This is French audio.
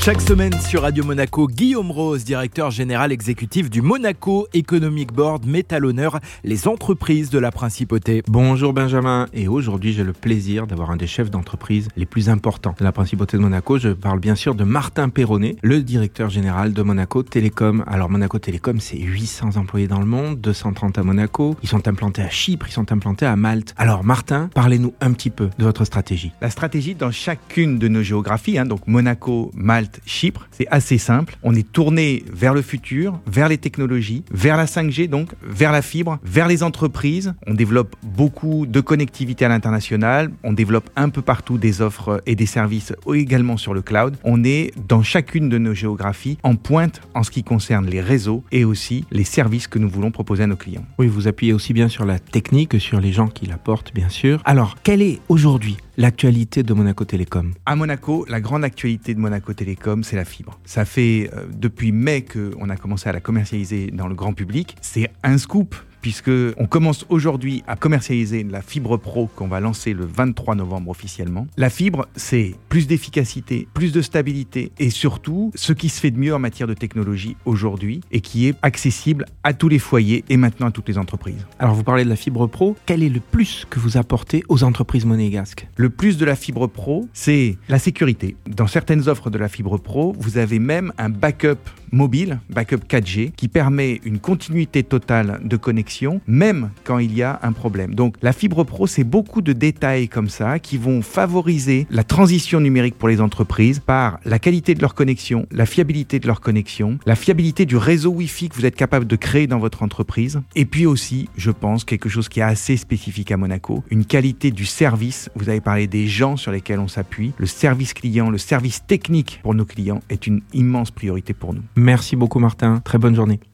Chaque semaine sur Radio Monaco, Guillaume Rose, directeur général exécutif du Monaco Economic Board, met à l'honneur les entreprises de la principauté. Bonjour Benjamin, et aujourd'hui j'ai le plaisir d'avoir un des chefs d'entreprise les plus importants de la principauté de Monaco. Je parle bien sûr de Martin Perronnet, le directeur général de Monaco Télécom. Alors Monaco Télécom, c'est 800 employés dans le monde, 230 à Monaco. Ils sont implantés à Chypre, ils sont implantés à Malte. Alors Martin, parlez-nous un petit peu de votre stratégie. La stratégie dans chacune de nos géographies, hein, donc Monaco, Malte, Chypre. C'est assez simple. On est tourné vers le futur, vers les technologies, vers la 5G, donc vers la fibre, vers les entreprises. On développe beaucoup de connectivité à l'international. On développe un peu partout des offres et des services également sur le cloud. On est dans chacune de nos géographies en pointe en ce qui concerne les réseaux et aussi les services que nous voulons proposer à nos clients. Oui, vous appuyez aussi bien sur la technique que sur les gens qui la portent, bien sûr. Alors, quelle est aujourd'hui l'actualité de Monaco Télécom À Monaco, la grande actualité de Monaco Télécom, c'est la fibre. Ça fait euh, depuis mai qu'on a commencé à la commercialiser dans le grand public. C'est un scoop puisque on commence aujourd'hui à commercialiser la fibre pro qu'on va lancer le 23 novembre officiellement. La fibre, c'est plus d'efficacité, plus de stabilité et surtout ce qui se fait de mieux en matière de technologie aujourd'hui et qui est accessible à tous les foyers et maintenant à toutes les entreprises. Alors vous parlez de la fibre pro, quel est le plus que vous apportez aux entreprises monégasques? Le plus de la fibre pro, c'est la sécurité. Dans certaines offres de la fibre pro, vous avez même un backup mobile, backup 4G, qui permet une continuité totale de connexion, même quand il y a un problème. Donc la fibre pro, c'est beaucoup de détails comme ça qui vont favoriser la transition numérique pour les entreprises par la qualité de leur connexion, la fiabilité de leur connexion, la fiabilité du réseau Wi-Fi que vous êtes capable de créer dans votre entreprise, et puis aussi, je pense, quelque chose qui est assez spécifique à Monaco, une qualité du service. Vous avez parlé des gens sur lesquels on s'appuie. Le service client, le service technique pour nos clients est une immense priorité pour nous. Merci beaucoup Martin, très bonne journée.